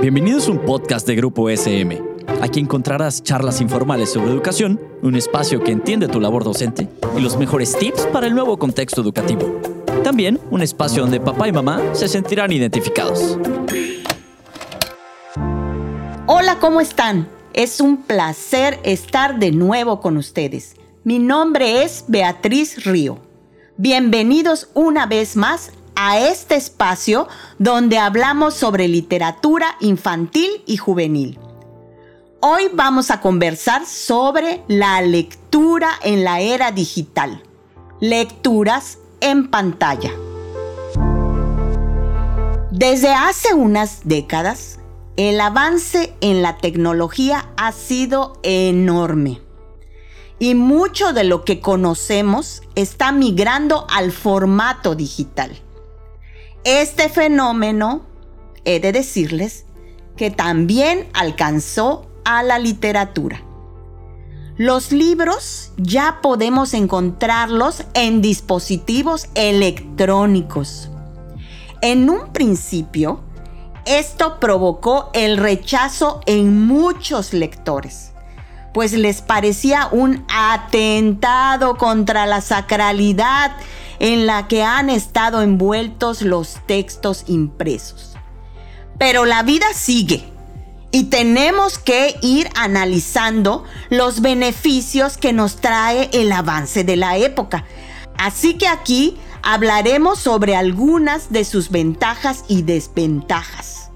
Bienvenidos a un podcast de Grupo SM. Aquí encontrarás charlas informales sobre educación, un espacio que entiende tu labor docente y los mejores tips para el nuevo contexto educativo. También un espacio donde papá y mamá se sentirán identificados. Hola, ¿cómo están? Es un placer estar de nuevo con ustedes. Mi nombre es Beatriz Río. Bienvenidos una vez más a este espacio donde hablamos sobre literatura infantil y juvenil. Hoy vamos a conversar sobre la lectura en la era digital. Lecturas en pantalla. Desde hace unas décadas, el avance en la tecnología ha sido enorme. Y mucho de lo que conocemos está migrando al formato digital. Este fenómeno, he de decirles, que también alcanzó a la literatura. Los libros ya podemos encontrarlos en dispositivos electrónicos. En un principio, esto provocó el rechazo en muchos lectores, pues les parecía un atentado contra la sacralidad en la que han estado envueltos los textos impresos. Pero la vida sigue y tenemos que ir analizando los beneficios que nos trae el avance de la época. Así que aquí hablaremos sobre algunas de sus ventajas y desventajas.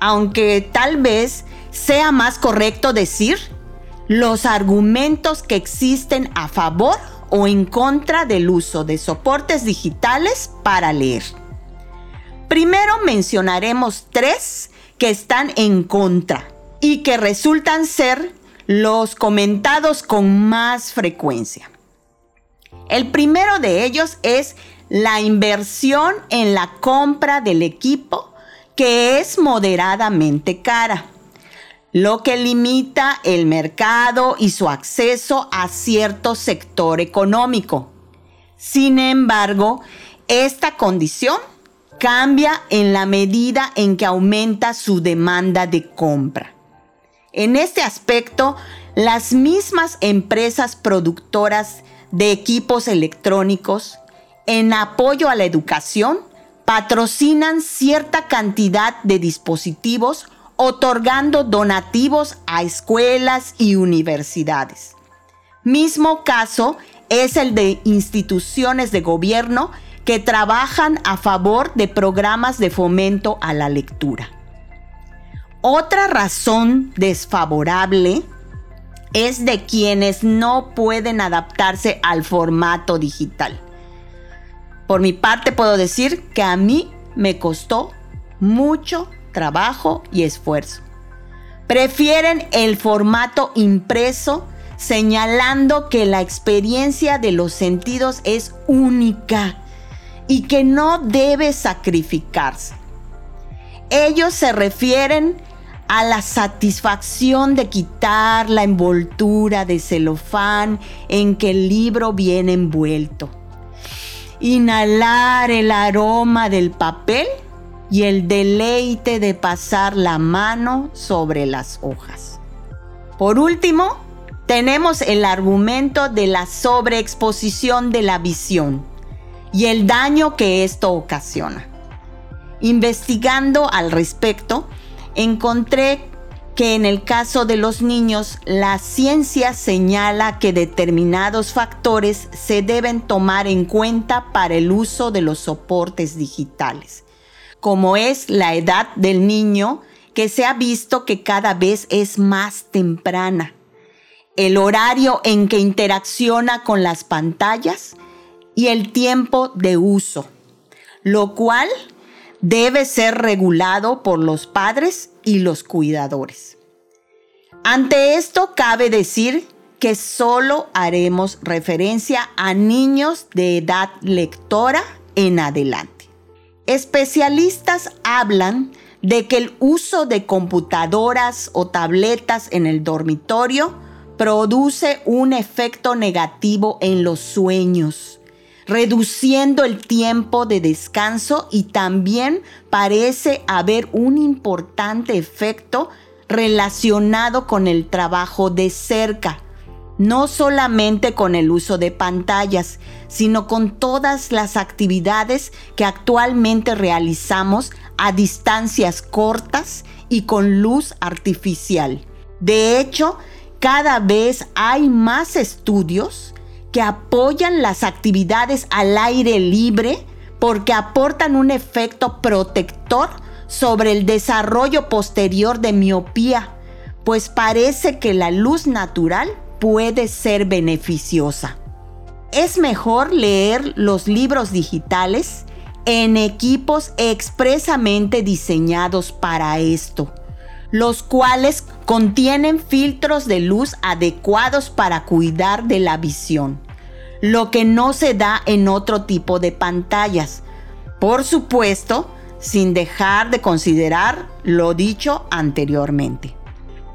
Aunque tal vez sea más correcto decir los argumentos que existen a favor o en contra del uso de soportes digitales para leer. Primero mencionaremos tres que están en contra y que resultan ser los comentados con más frecuencia. El primero de ellos es la inversión en la compra del equipo que es moderadamente cara lo que limita el mercado y su acceso a cierto sector económico. Sin embargo, esta condición cambia en la medida en que aumenta su demanda de compra. En este aspecto, las mismas empresas productoras de equipos electrónicos, en apoyo a la educación, patrocinan cierta cantidad de dispositivos otorgando donativos a escuelas y universidades. Mismo caso es el de instituciones de gobierno que trabajan a favor de programas de fomento a la lectura. Otra razón desfavorable es de quienes no pueden adaptarse al formato digital. Por mi parte puedo decir que a mí me costó mucho trabajo y esfuerzo. Prefieren el formato impreso señalando que la experiencia de los sentidos es única y que no debe sacrificarse. Ellos se refieren a la satisfacción de quitar la envoltura de celofán en que el libro viene envuelto. Inhalar el aroma del papel y el deleite de pasar la mano sobre las hojas. Por último, tenemos el argumento de la sobreexposición de la visión y el daño que esto ocasiona. Investigando al respecto, encontré que en el caso de los niños, la ciencia señala que determinados factores se deben tomar en cuenta para el uso de los soportes digitales como es la edad del niño, que se ha visto que cada vez es más temprana, el horario en que interacciona con las pantallas y el tiempo de uso, lo cual debe ser regulado por los padres y los cuidadores. Ante esto cabe decir que solo haremos referencia a niños de edad lectora en adelante. Especialistas hablan de que el uso de computadoras o tabletas en el dormitorio produce un efecto negativo en los sueños, reduciendo el tiempo de descanso y también parece haber un importante efecto relacionado con el trabajo de cerca, no solamente con el uso de pantallas, sino con todas las actividades que actualmente realizamos a distancias cortas y con luz artificial. De hecho, cada vez hay más estudios que apoyan las actividades al aire libre porque aportan un efecto protector sobre el desarrollo posterior de miopía, pues parece que la luz natural puede ser beneficiosa. Es mejor leer los libros digitales en equipos expresamente diseñados para esto, los cuales contienen filtros de luz adecuados para cuidar de la visión, lo que no se da en otro tipo de pantallas. Por supuesto, sin dejar de considerar lo dicho anteriormente.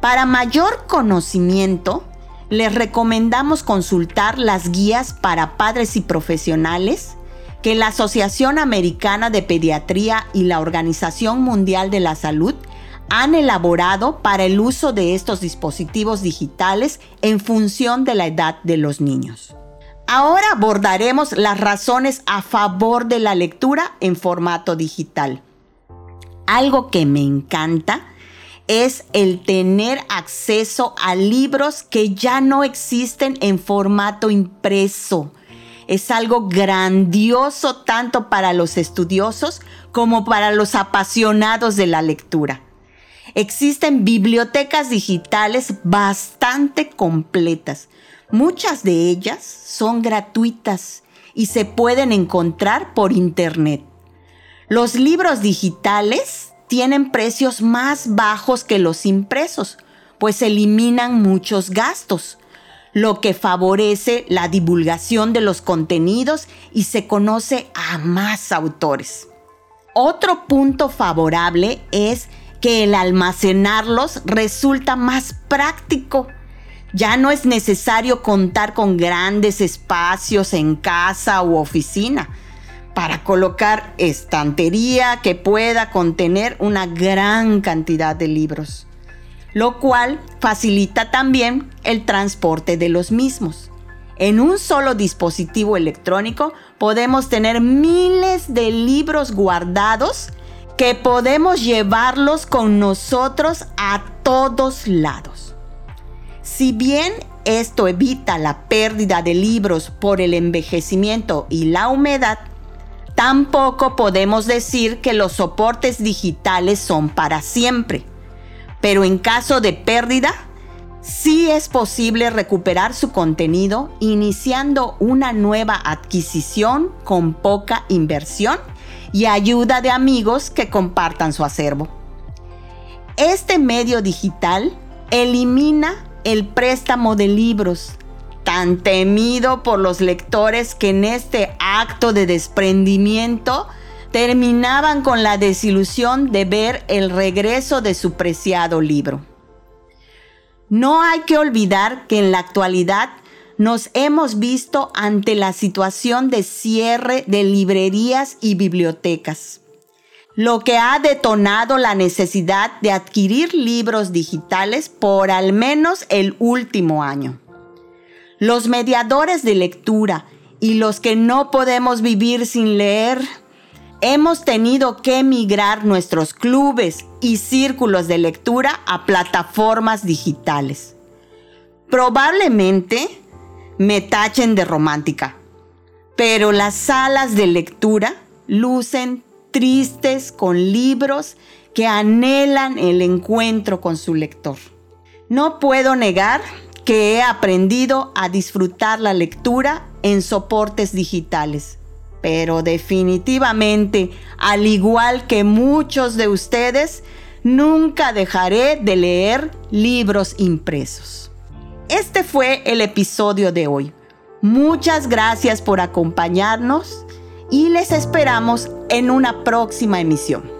Para mayor conocimiento, les recomendamos consultar las guías para padres y profesionales que la Asociación Americana de Pediatría y la Organización Mundial de la Salud han elaborado para el uso de estos dispositivos digitales en función de la edad de los niños. Ahora abordaremos las razones a favor de la lectura en formato digital. Algo que me encanta es el tener acceso a libros que ya no existen en formato impreso. Es algo grandioso tanto para los estudiosos como para los apasionados de la lectura. Existen bibliotecas digitales bastante completas. Muchas de ellas son gratuitas y se pueden encontrar por internet. Los libros digitales tienen precios más bajos que los impresos, pues eliminan muchos gastos, lo que favorece la divulgación de los contenidos y se conoce a más autores. Otro punto favorable es que el almacenarlos resulta más práctico. Ya no es necesario contar con grandes espacios en casa u oficina para colocar estantería que pueda contener una gran cantidad de libros, lo cual facilita también el transporte de los mismos. En un solo dispositivo electrónico podemos tener miles de libros guardados que podemos llevarlos con nosotros a todos lados. Si bien esto evita la pérdida de libros por el envejecimiento y la humedad, tampoco podemos decir que los soportes digitales son para siempre. Pero en caso de pérdida, sí es posible recuperar su contenido iniciando una nueva adquisición con poca inversión y ayuda de amigos que compartan su acervo. Este medio digital elimina el préstamo de libros, tan temido por los lectores que en este acto de desprendimiento terminaban con la desilusión de ver el regreso de su preciado libro. No hay que olvidar que en la actualidad nos hemos visto ante la situación de cierre de librerías y bibliotecas, lo que ha detonado la necesidad de adquirir libros digitales por al menos el último año. Los mediadores de lectura y los que no podemos vivir sin leer, hemos tenido que migrar nuestros clubes y círculos de lectura a plataformas digitales. Probablemente me tachen de romántica. Pero las salas de lectura lucen tristes con libros que anhelan el encuentro con su lector. No puedo negar que he aprendido a disfrutar la lectura en soportes digitales, pero definitivamente, al igual que muchos de ustedes, nunca dejaré de leer libros impresos. Este fue el episodio de hoy. Muchas gracias por acompañarnos y les esperamos en una próxima emisión.